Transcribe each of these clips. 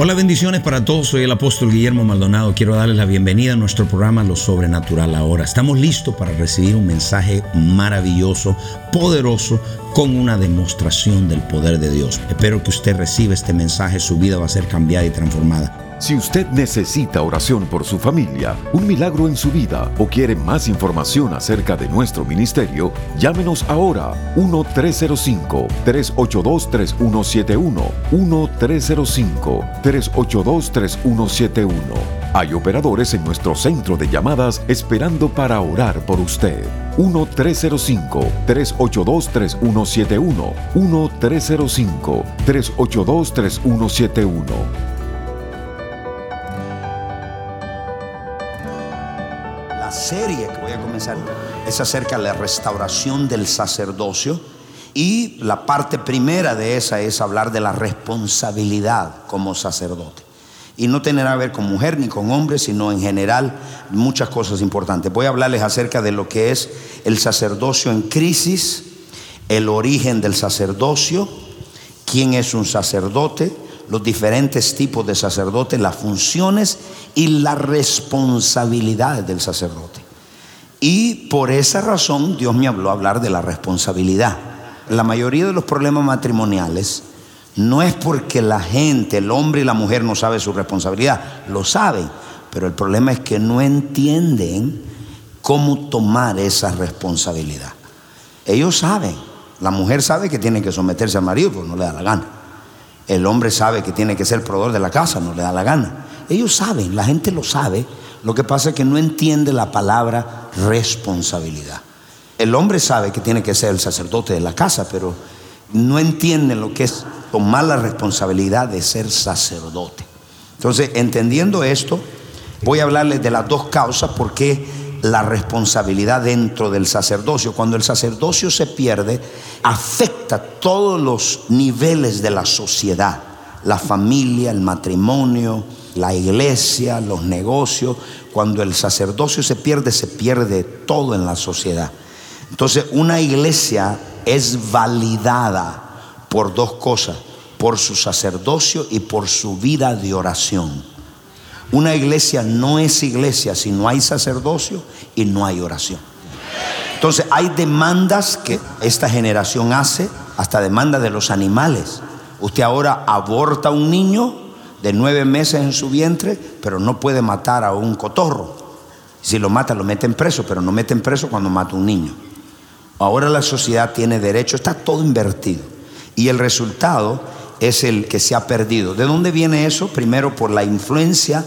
Hola, bendiciones para todos. Soy el apóstol Guillermo Maldonado. Quiero darles la bienvenida a nuestro programa Lo Sobrenatural ahora. Estamos listos para recibir un mensaje maravilloso, poderoso, con una demostración del poder de Dios. Espero que usted reciba este mensaje. Su vida va a ser cambiada y transformada. Si usted necesita oración por su familia, un milagro en su vida o quiere más información acerca de nuestro ministerio, llámenos ahora 1-305-382-3171. 1-305-382-3171. Hay operadores en nuestro centro de llamadas esperando para orar por usted. 1-305-382-3171. 1-305-382-3171. Serie que voy a comenzar es acerca de la restauración del sacerdocio y la parte primera de esa es hablar de la responsabilidad como sacerdote. Y no tener a ver con mujer ni con hombre, sino en general muchas cosas importantes. Voy a hablarles acerca de lo que es el sacerdocio en crisis, el origen del sacerdocio, quién es un sacerdote, los diferentes tipos de sacerdotes, las funciones y las responsabilidades del sacerdote. Y por esa razón Dios me habló a hablar de la responsabilidad. La mayoría de los problemas matrimoniales no es porque la gente, el hombre y la mujer no saben su responsabilidad, lo saben, pero el problema es que no entienden cómo tomar esa responsabilidad. Ellos saben, la mujer sabe que tiene que someterse al marido, pues no le da la gana. El hombre sabe que tiene que ser proveedor de la casa, no le da la gana. Ellos saben, la gente lo sabe. Lo que pasa es que no entiende la palabra responsabilidad. El hombre sabe que tiene que ser el sacerdote de la casa, pero no entiende lo que es tomar la responsabilidad de ser sacerdote. Entonces, entendiendo esto, voy a hablarles de las dos causas por qué la responsabilidad dentro del sacerdocio. Cuando el sacerdocio se pierde, afecta todos los niveles de la sociedad, la familia, el matrimonio, la iglesia, los negocios. Cuando el sacerdocio se pierde, se pierde todo en la sociedad. Entonces, una iglesia es validada por dos cosas, por su sacerdocio y por su vida de oración. Una iglesia no es iglesia si no hay sacerdocio y no hay oración. Entonces hay demandas que esta generación hace, hasta demandas de los animales. Usted ahora aborta a un niño de nueve meses en su vientre, pero no puede matar a un cotorro. Si lo mata, lo meten preso, pero no meten preso cuando mata a un niño. Ahora la sociedad tiene derecho, está todo invertido. Y el resultado es el que se ha perdido. ¿De dónde viene eso? Primero por la influencia,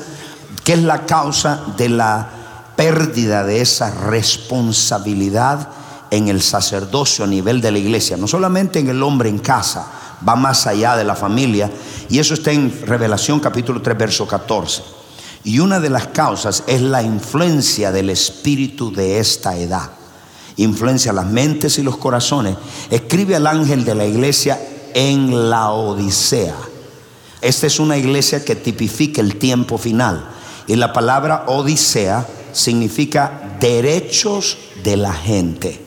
que es la causa de la pérdida de esa responsabilidad en el sacerdocio a nivel de la iglesia, no solamente en el hombre en casa, va más allá de la familia, y eso está en Revelación capítulo 3, verso 14. Y una de las causas es la influencia del espíritu de esta edad. Influencia las mentes y los corazones. Escribe al ángel de la iglesia en la Odisea. Esta es una iglesia que tipifica el tiempo final. Y la palabra Odisea significa derechos de la gente.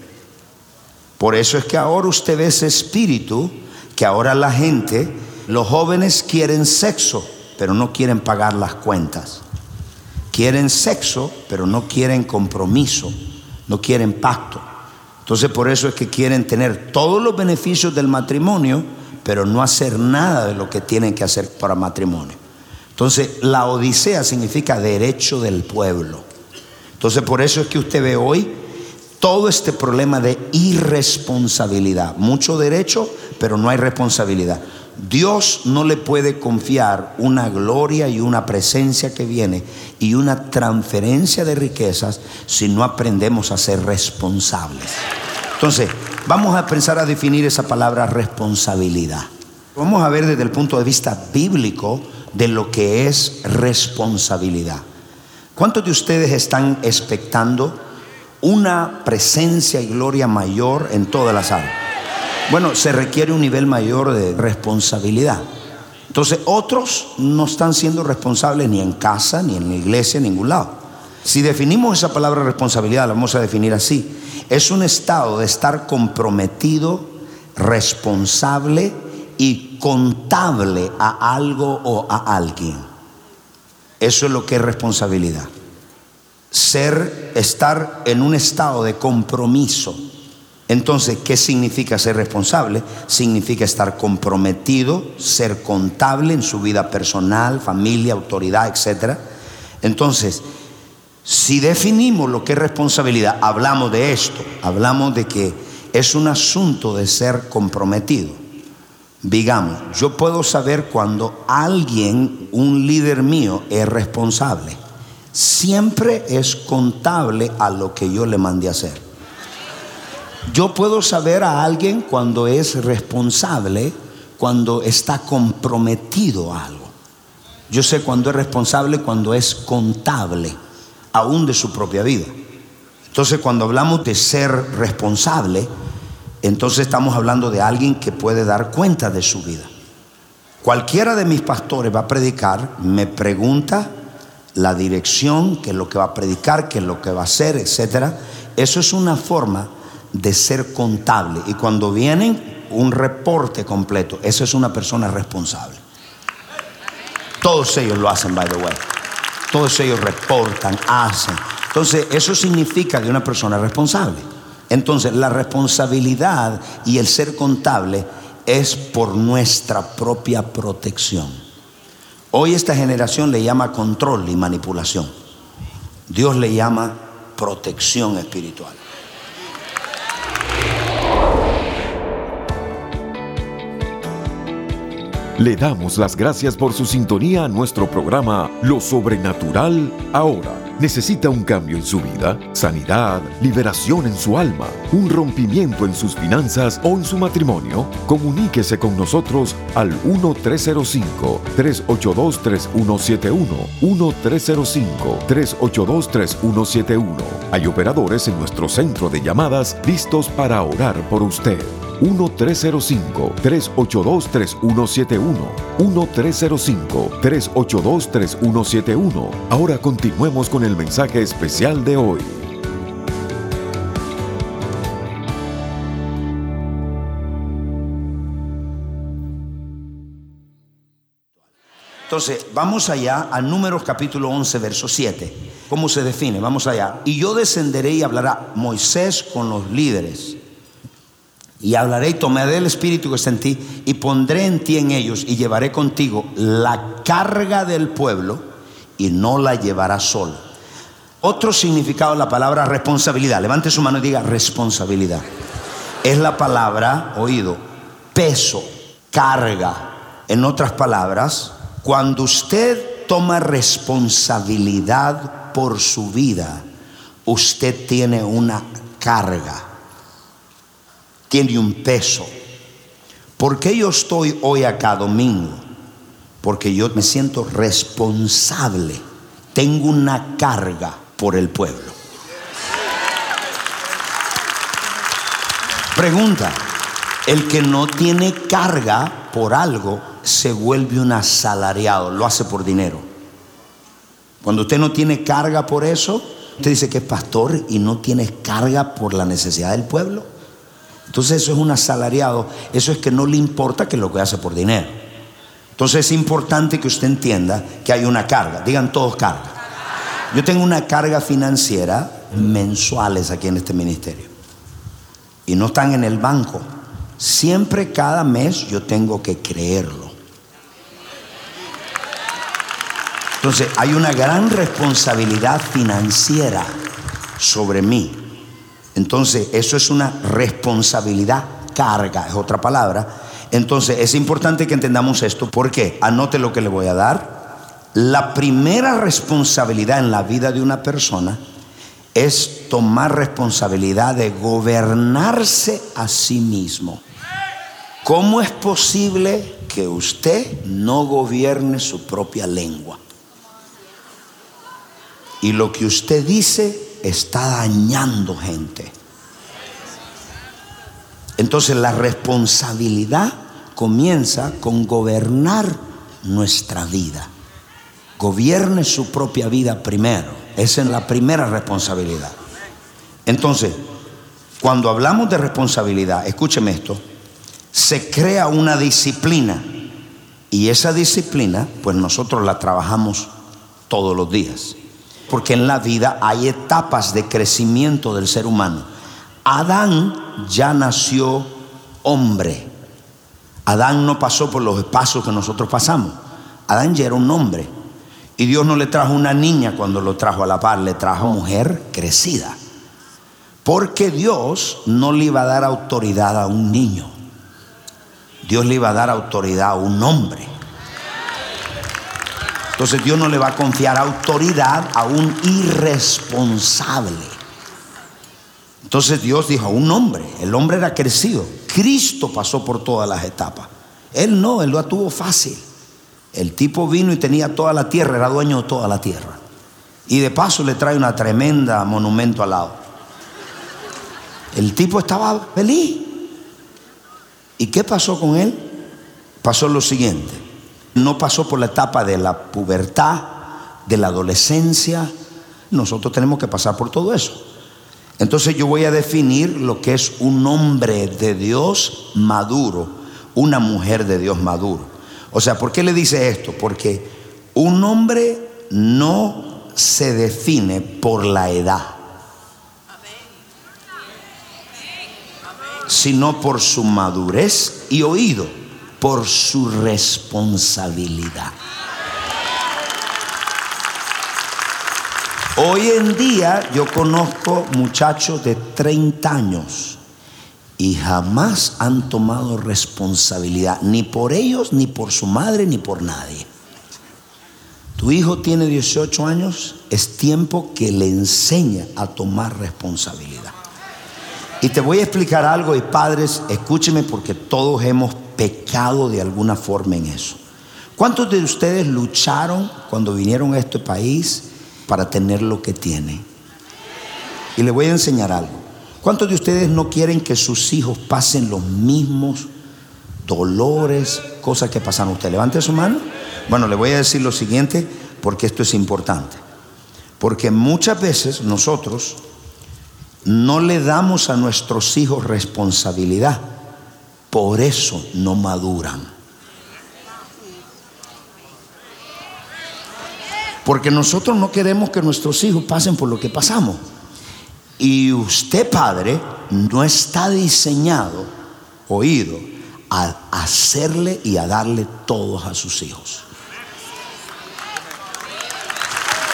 Por eso es que ahora usted ve ese espíritu, que ahora la gente, los jóvenes quieren sexo, pero no quieren pagar las cuentas. Quieren sexo, pero no quieren compromiso, no quieren pacto. Entonces por eso es que quieren tener todos los beneficios del matrimonio, pero no hacer nada de lo que tienen que hacer para matrimonio. Entonces la Odisea significa derecho del pueblo. Entonces por eso es que usted ve hoy todo este problema de irresponsabilidad. Mucho derecho, pero no hay responsabilidad. Dios no le puede confiar una gloria y una presencia que viene y una transferencia de riquezas si no aprendemos a ser responsables. Entonces, vamos a pensar a definir esa palabra responsabilidad. Vamos a ver desde el punto de vista bíblico de lo que es responsabilidad. ¿Cuántos de ustedes están expectando una presencia y gloria mayor en todas las áreas. Bueno, se requiere un nivel mayor de responsabilidad. Entonces, otros no están siendo responsables ni en casa, ni en la iglesia, en ningún lado. Si definimos esa palabra responsabilidad, la vamos a definir así. Es un estado de estar comprometido, responsable y contable a algo o a alguien. Eso es lo que es responsabilidad. Ser, estar en un estado de compromiso entonces, ¿qué significa ser responsable? Significa estar comprometido, ser contable en su vida personal, familia, autoridad, etc. Entonces, si definimos lo que es responsabilidad, hablamos de esto, hablamos de que es un asunto de ser comprometido. Digamos, yo puedo saber cuando alguien, un líder mío, es responsable. Siempre es contable a lo que yo le mandé a hacer. Yo puedo saber a alguien cuando es responsable, cuando está comprometido a algo. Yo sé cuando es responsable, cuando es contable, aún de su propia vida. Entonces cuando hablamos de ser responsable, entonces estamos hablando de alguien que puede dar cuenta de su vida. Cualquiera de mis pastores va a predicar, me pregunta la dirección, qué es lo que va a predicar, qué es lo que va a hacer, etcétera. Eso es una forma de ser contable. Y cuando vienen un reporte completo, eso es una persona responsable. Todos ellos lo hacen, by the way. Todos ellos reportan, hacen. Entonces, eso significa que una persona responsable. Entonces, la responsabilidad y el ser contable es por nuestra propia protección. Hoy esta generación le llama control y manipulación. Dios le llama protección espiritual. Le damos las gracias por su sintonía a nuestro programa Lo Sobrenatural Ahora. ¿Necesita un cambio en su vida? ¿Sanidad? ¿Liberación en su alma? ¿Un rompimiento en sus finanzas o en su matrimonio? Comuníquese con nosotros al 1-305-382-3171. 1-305-382-3171. Hay operadores en nuestro centro de llamadas listos para orar por usted. 1-305-382-3171. 1-305-382-3171. Ahora continuemos con el mensaje especial de hoy. Entonces, vamos allá al números capítulo 11, verso 7. ¿Cómo se define? Vamos allá. Y yo descenderé y hablará Moisés con los líderes y hablaré y tomaré del espíritu que está en ti y pondré en ti en ellos y llevaré contigo la carga del pueblo y no la llevarás solo. Otro significado de la palabra responsabilidad. Levante su mano y diga responsabilidad. Es la palabra, oído, peso, carga. En otras palabras, cuando usted toma responsabilidad por su vida, usted tiene una carga tiene un peso. ¿Por qué yo estoy hoy acá domingo? Porque yo me siento responsable. Tengo una carga por el pueblo. Pregunta, el que no tiene carga por algo se vuelve un asalariado, lo hace por dinero. Cuando usted no tiene carga por eso, usted dice que es pastor y no tiene carga por la necesidad del pueblo. Entonces eso es un asalariado, eso es que no le importa que lo que hace por dinero. Entonces es importante que usted entienda que hay una carga, digan todos carga. Yo tengo una carga financiera mensuales aquí en este ministerio y no están en el banco. Siempre cada mes yo tengo que creerlo. Entonces hay una gran responsabilidad financiera sobre mí. Entonces, eso es una responsabilidad, carga, es otra palabra. Entonces, es importante que entendamos esto. ¿Por qué? Anote lo que le voy a dar. La primera responsabilidad en la vida de una persona es tomar responsabilidad de gobernarse a sí mismo. ¿Cómo es posible que usted no gobierne su propia lengua? Y lo que usted dice está dañando gente. Entonces la responsabilidad comienza con gobernar nuestra vida. Gobierne su propia vida primero. Esa es la primera responsabilidad. Entonces, cuando hablamos de responsabilidad, escúcheme esto, se crea una disciplina y esa disciplina, pues nosotros la trabajamos todos los días. Porque en la vida hay etapas de crecimiento del ser humano. Adán ya nació hombre. Adán no pasó por los pasos que nosotros pasamos. Adán ya era un hombre. Y Dios no le trajo una niña cuando lo trajo a la par, le trajo mujer crecida. Porque Dios no le iba a dar autoridad a un niño. Dios le iba a dar autoridad a un hombre. Entonces Dios no le va a confiar autoridad a un irresponsable. Entonces Dios dijo a un hombre, el hombre era crecido. Cristo pasó por todas las etapas. Él no, él lo tuvo fácil. El tipo vino y tenía toda la tierra, era dueño de toda la tierra. Y de paso le trae una tremenda monumento al lado. El tipo estaba feliz. ¿Y qué pasó con él? Pasó lo siguiente. No pasó por la etapa de la pubertad, de la adolescencia. Nosotros tenemos que pasar por todo eso. Entonces yo voy a definir lo que es un hombre de Dios maduro, una mujer de Dios maduro. O sea, ¿por qué le dice esto? Porque un hombre no se define por la edad. sino por su madurez y oído, por su responsabilidad. Hoy en día yo conozco muchachos de 30 años y jamás han tomado responsabilidad, ni por ellos, ni por su madre, ni por nadie. Tu hijo tiene 18 años, es tiempo que le enseñe a tomar responsabilidad. Y te voy a explicar algo y padres, escúcheme porque todos hemos pecado de alguna forma en eso. ¿Cuántos de ustedes lucharon cuando vinieron a este país para tener lo que tienen? Y le voy a enseñar algo. ¿Cuántos de ustedes no quieren que sus hijos pasen los mismos dolores, cosas que pasan usted? Levante su mano. Bueno, le voy a decir lo siguiente porque esto es importante. Porque muchas veces nosotros no le damos a nuestros hijos responsabilidad. Por eso no maduran. Porque nosotros no queremos que nuestros hijos pasen por lo que pasamos. Y usted, padre, no está diseñado, oído, a hacerle y a darle todos a sus hijos.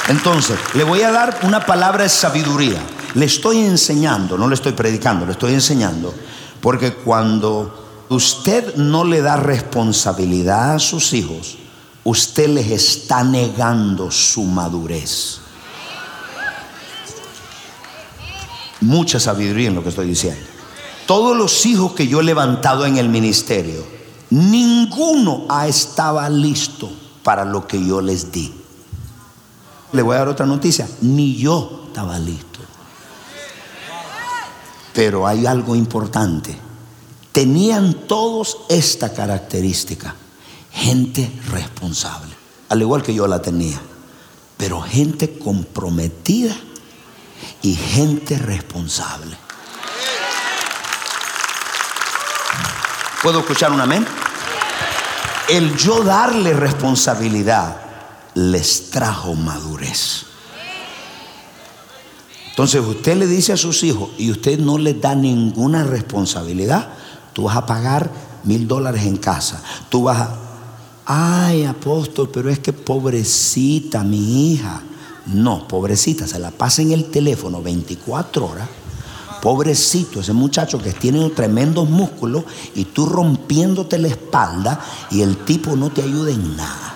Entonces, le voy a dar una palabra de sabiduría. Le estoy enseñando, no le estoy predicando, le estoy enseñando. Porque cuando usted no le da responsabilidad a sus hijos, usted les está negando su madurez. Mucha sabiduría en lo que estoy diciendo. Todos los hijos que yo he levantado en el ministerio, ninguno ha estado listo para lo que yo les di. Le voy a dar otra noticia, ni yo estaba listo. Pero hay algo importante. Tenían todos esta característica. Gente responsable. Al igual que yo la tenía. Pero gente comprometida y gente responsable. ¿Puedo escuchar un amén? El yo darle responsabilidad les trajo madurez. Entonces usted le dice a sus hijos y usted no les da ninguna responsabilidad, tú vas a pagar mil dólares en casa, tú vas a, ay apóstol, pero es que pobrecita mi hija. No, pobrecita, se la pasa en el teléfono 24 horas. Pobrecito, ese muchacho que tiene tremendos músculos y tú rompiéndote la espalda y el tipo no te ayuda en nada.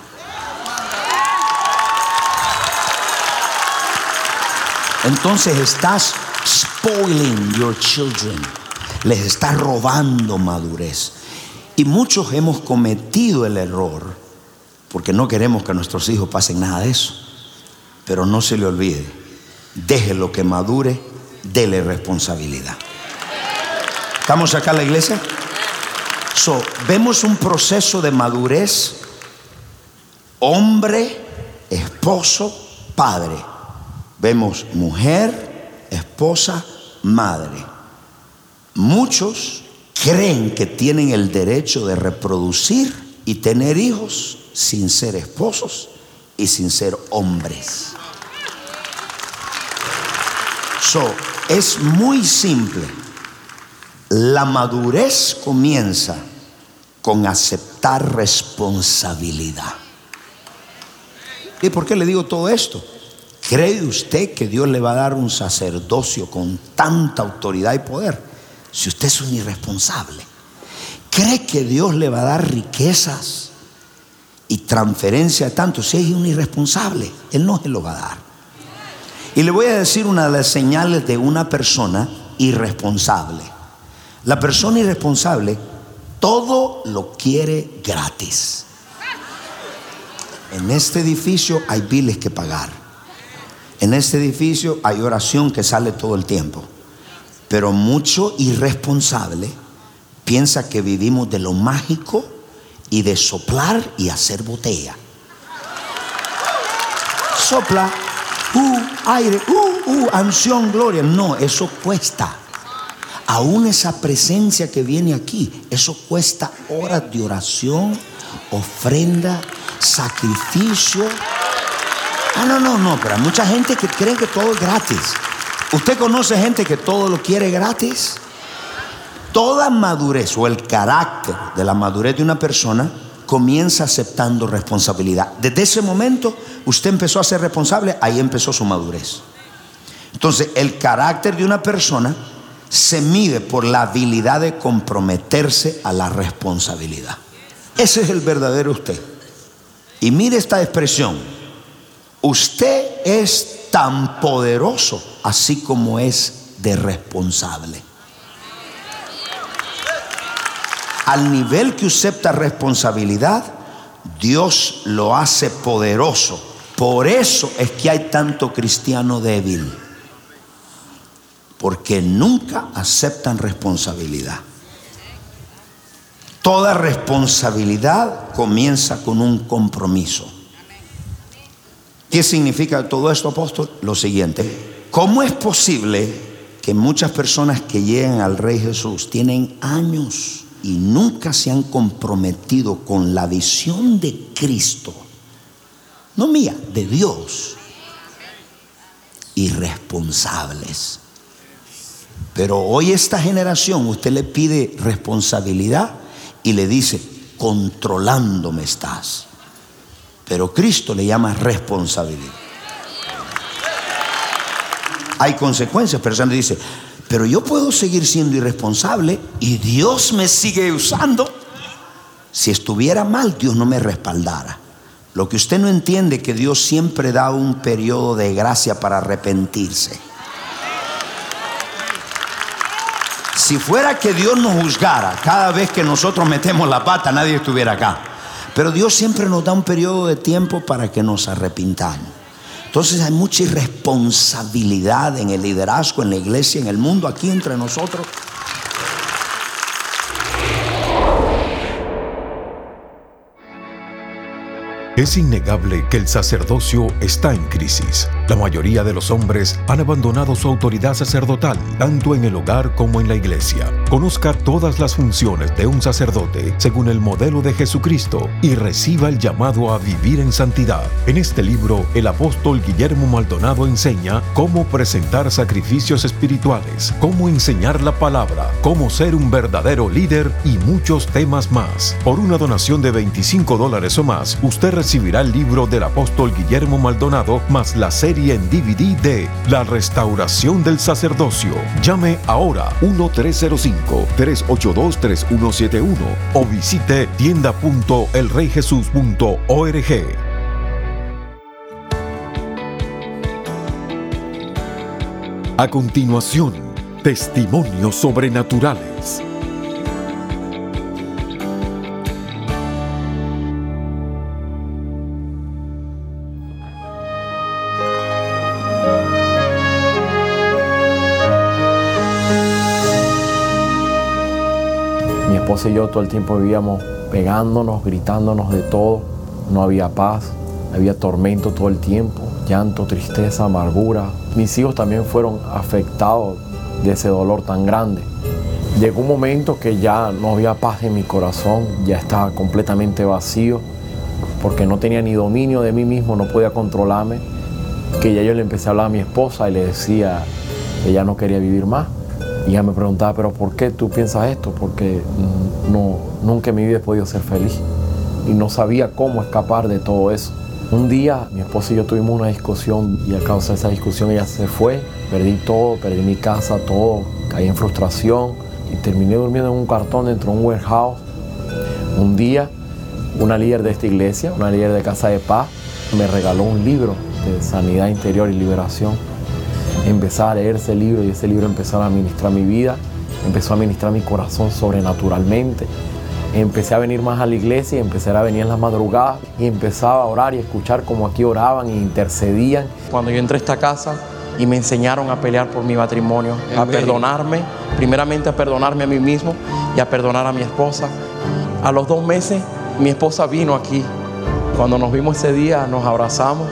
Entonces estás spoiling your children. Les estás robando madurez. Y muchos hemos cometido el error porque no queremos que nuestros hijos pasen nada de eso. Pero no se le olvide déjelo que madure, dele responsabilidad. ¿Estamos acá en la iglesia? So, vemos un proceso de madurez, hombre, esposo, padre. Vemos mujer, esposa, madre. Muchos creen que tienen el derecho de reproducir y tener hijos sin ser esposos y sin ser hombres. So, es muy simple. La madurez comienza con aceptar responsabilidad. ¿Y por qué le digo todo esto? ¿Cree usted que Dios le va a dar un sacerdocio con tanta autoridad y poder si usted es un irresponsable? ¿Cree que Dios le va a dar riquezas y transferencia tanto si es un irresponsable? Él no se lo va a dar. Y le voy a decir una de las señales de una persona irresponsable. La persona irresponsable todo lo quiere gratis. En este edificio hay biles que pagar. En este edificio hay oración que sale todo el tiempo. Pero mucho irresponsable piensa que vivimos de lo mágico y de soplar y hacer botella. Sopla, uh, aire, uh, uh, ansión, gloria. No, eso cuesta. Aún esa presencia que viene aquí, eso cuesta horas de oración, ofrenda, sacrificio. Ah, no, no, no, pero hay mucha gente que cree que todo es gratis. ¿Usted conoce gente que todo lo quiere gratis? Toda madurez o el carácter de la madurez de una persona comienza aceptando responsabilidad. Desde ese momento usted empezó a ser responsable, ahí empezó su madurez. Entonces, el carácter de una persona se mide por la habilidad de comprometerse a la responsabilidad. Ese es el verdadero usted. Y mire esta expresión. Usted es tan poderoso así como es de responsable. Al nivel que acepta responsabilidad, Dios lo hace poderoso. Por eso es que hay tanto cristiano débil porque nunca aceptan responsabilidad. Toda responsabilidad comienza con un compromiso. ¿Qué significa todo esto, apóstol? Lo siguiente, ¿cómo es posible que muchas personas que llegan al Rey Jesús tienen años y nunca se han comprometido con la visión de Cristo? No mía, de Dios. Irresponsables. Pero hoy esta generación, usted le pide responsabilidad y le dice, controlándome estás. Pero Cristo le llama responsabilidad. Hay consecuencias, pero se dice, pero yo puedo seguir siendo irresponsable y Dios me sigue usando. Si estuviera mal, Dios no me respaldara. Lo que usted no entiende es que Dios siempre da un periodo de gracia para arrepentirse. Si fuera que Dios nos juzgara cada vez que nosotros metemos la pata, nadie estuviera acá. Pero Dios siempre nos da un periodo de tiempo para que nos arrepintamos. Entonces hay mucha irresponsabilidad en el liderazgo, en la iglesia, en el mundo, aquí entre nosotros. Es innegable que el sacerdocio está en crisis. La mayoría de los hombres han abandonado su autoridad sacerdotal, tanto en el hogar como en la iglesia. Conozca todas las funciones de un sacerdote según el modelo de Jesucristo y reciba el llamado a vivir en santidad. En este libro, el apóstol Guillermo Maldonado enseña cómo presentar sacrificios espirituales, cómo enseñar la palabra, cómo ser un verdadero líder y muchos temas más. Por una donación de 25 dólares o más, usted recibirá el libro del apóstol Guillermo Maldonado más la serie en DVD de La restauración del sacerdocio. Llame ahora 1-305-382-3171 o visite tienda.elreyjesus.org. A continuación, testimonios sobrenaturales. Y yo todo el tiempo vivíamos pegándonos, gritándonos de todo. No había paz, había tormento todo el tiempo, llanto, tristeza, amargura. Mis hijos también fueron afectados de ese dolor tan grande. Llegó un momento que ya no había paz en mi corazón, ya estaba completamente vacío, porque no tenía ni dominio de mí mismo, no podía controlarme, que ya yo le empecé a hablar a mi esposa y le decía que ya no quería vivir más. Y ella me preguntaba, pero ¿por qué tú piensas esto? Porque no, nunca en mi vida he podido ser feliz y no sabía cómo escapar de todo eso. Un día mi esposa y yo tuvimos una discusión y a causa de esa discusión ella se fue, perdí todo, perdí mi casa, todo, caí en frustración y terminé durmiendo en un cartón dentro de un warehouse. Un día una líder de esta iglesia, una líder de Casa de Paz, me regaló un libro de sanidad interior y liberación empecé a leer ese libro y ese libro empezó a administrar mi vida, empezó a administrar mi corazón sobrenaturalmente. Empecé a venir más a la iglesia y empecé a venir en las madrugadas y empezaba a orar y escuchar como aquí oraban e intercedían. Cuando yo entré a esta casa y me enseñaron a pelear por mi matrimonio, a perdonarme, primeramente a perdonarme a mí mismo y a perdonar a mi esposa. A los dos meses mi esposa vino aquí. Cuando nos vimos ese día nos abrazamos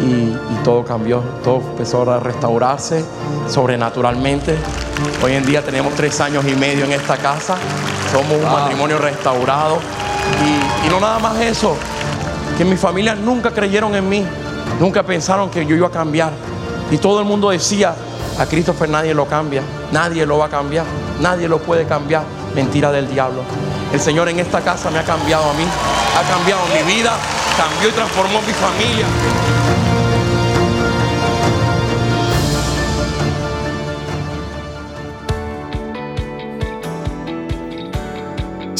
y, todo cambió, todo empezó a restaurarse sobrenaturalmente. Hoy en día tenemos tres años y medio en esta casa, somos un matrimonio restaurado y, y no nada más eso, que mi familia nunca creyeron en mí, nunca pensaron que yo iba a cambiar y todo el mundo decía, a Christopher nadie lo cambia, nadie lo va a cambiar, nadie lo puede cambiar, mentira del diablo. El Señor en esta casa me ha cambiado a mí, ha cambiado mi vida, cambió y transformó mi familia.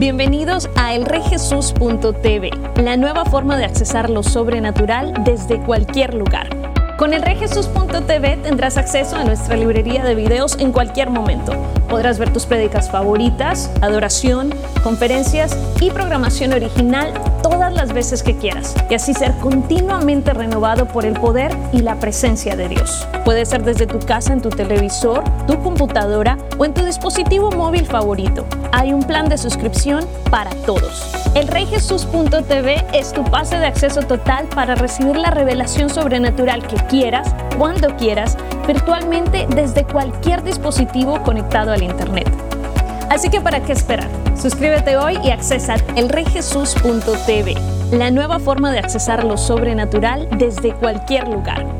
Bienvenidos a elreyjesus.tv, la nueva forma de accesar lo sobrenatural desde cualquier lugar. Con el Rejesus.tv tendrás acceso a nuestra librería de videos en cualquier momento. Podrás ver tus prédicas favoritas, adoración, conferencias y programación original todas las veces que quieras y así ser continuamente renovado por el poder y la presencia de Dios. Puede ser desde tu casa, en tu televisor, tu computadora o en tu dispositivo móvil favorito. Hay un plan de suscripción para todos. El Rejesus.tv es tu pase de acceso total para recibir la revelación sobrenatural que quieras, cuando quieras, virtualmente desde cualquier dispositivo conectado al Internet. Así que ¿para qué esperar? Suscríbete hoy y accesa elreyjesus.tv, la nueva forma de accesar lo sobrenatural desde cualquier lugar.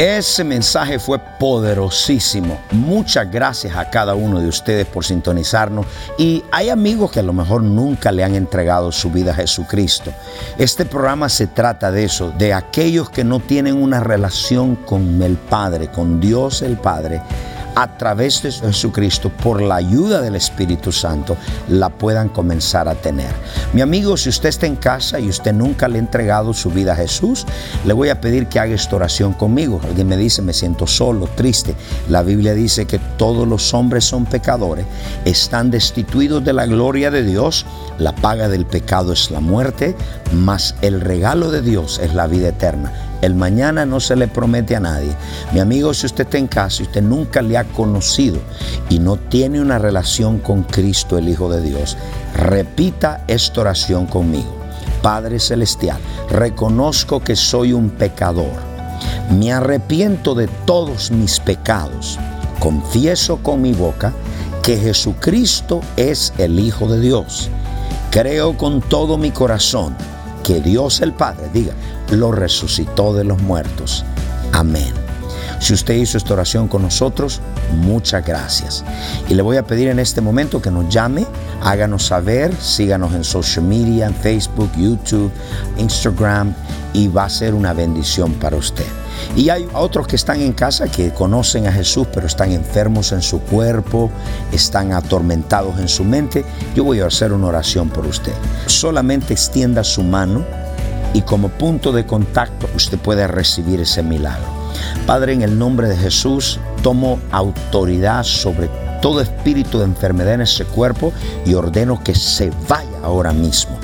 Ese mensaje fue poderosísimo. Muchas gracias a cada uno de ustedes por sintonizarnos. Y hay amigos que a lo mejor nunca le han entregado su vida a Jesucristo. Este programa se trata de eso, de aquellos que no tienen una relación con el Padre, con Dios el Padre a través de Jesucristo, por la ayuda del Espíritu Santo, la puedan comenzar a tener. Mi amigo, si usted está en casa y usted nunca le ha entregado su vida a Jesús, le voy a pedir que haga esta oración conmigo. Alguien me dice, me siento solo, triste. La Biblia dice que todos los hombres son pecadores, están destituidos de la gloria de Dios, la paga del pecado es la muerte, mas el regalo de Dios es la vida eterna. El mañana no se le promete a nadie. Mi amigo, si usted está en casa y usted nunca le ha conocido y no tiene una relación con Cristo, el Hijo de Dios, repita esta oración conmigo. Padre Celestial, reconozco que soy un pecador. Me arrepiento de todos mis pecados. Confieso con mi boca que Jesucristo es el Hijo de Dios. Creo con todo mi corazón que Dios el Padre, diga, lo resucitó de los muertos. Amén. Si usted hizo esta oración con nosotros, muchas gracias. Y le voy a pedir en este momento que nos llame, háganos saber, síganos en social media, en Facebook, YouTube, Instagram, y va a ser una bendición para usted. Y hay otros que están en casa que conocen a Jesús, pero están enfermos en su cuerpo, están atormentados en su mente. Yo voy a hacer una oración por usted. Solamente extienda su mano y como punto de contacto usted puede recibir ese milagro. Padre, en el nombre de Jesús, tomo autoridad sobre todo espíritu de enfermedad en ese cuerpo y ordeno que se vaya ahora mismo.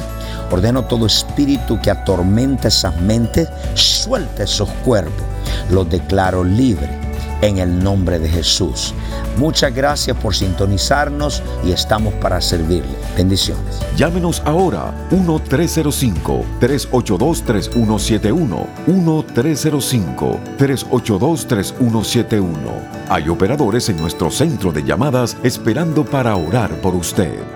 Ordeno todo espíritu que atormenta esas mentes, suelta esos cuerpos. Los declaro libre en el nombre de Jesús. Muchas gracias por sintonizarnos y estamos para servirle. Bendiciones. Llámenos ahora 1-305-382-3171. 1-305-382-3171. Hay operadores en nuestro centro de llamadas esperando para orar por usted.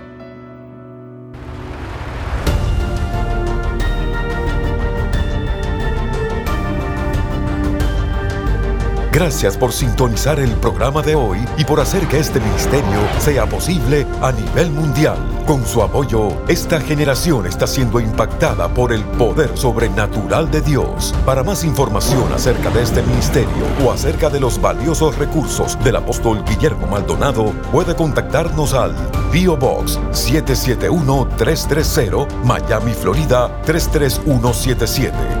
Gracias por sintonizar el programa de hoy y por hacer que este ministerio sea posible a nivel mundial. Con su apoyo, esta generación está siendo impactada por el poder sobrenatural de Dios. Para más información acerca de este ministerio o acerca de los valiosos recursos del apóstol Guillermo Maldonado, puede contactarnos al Bio Box 771-330 Miami, Florida 33177.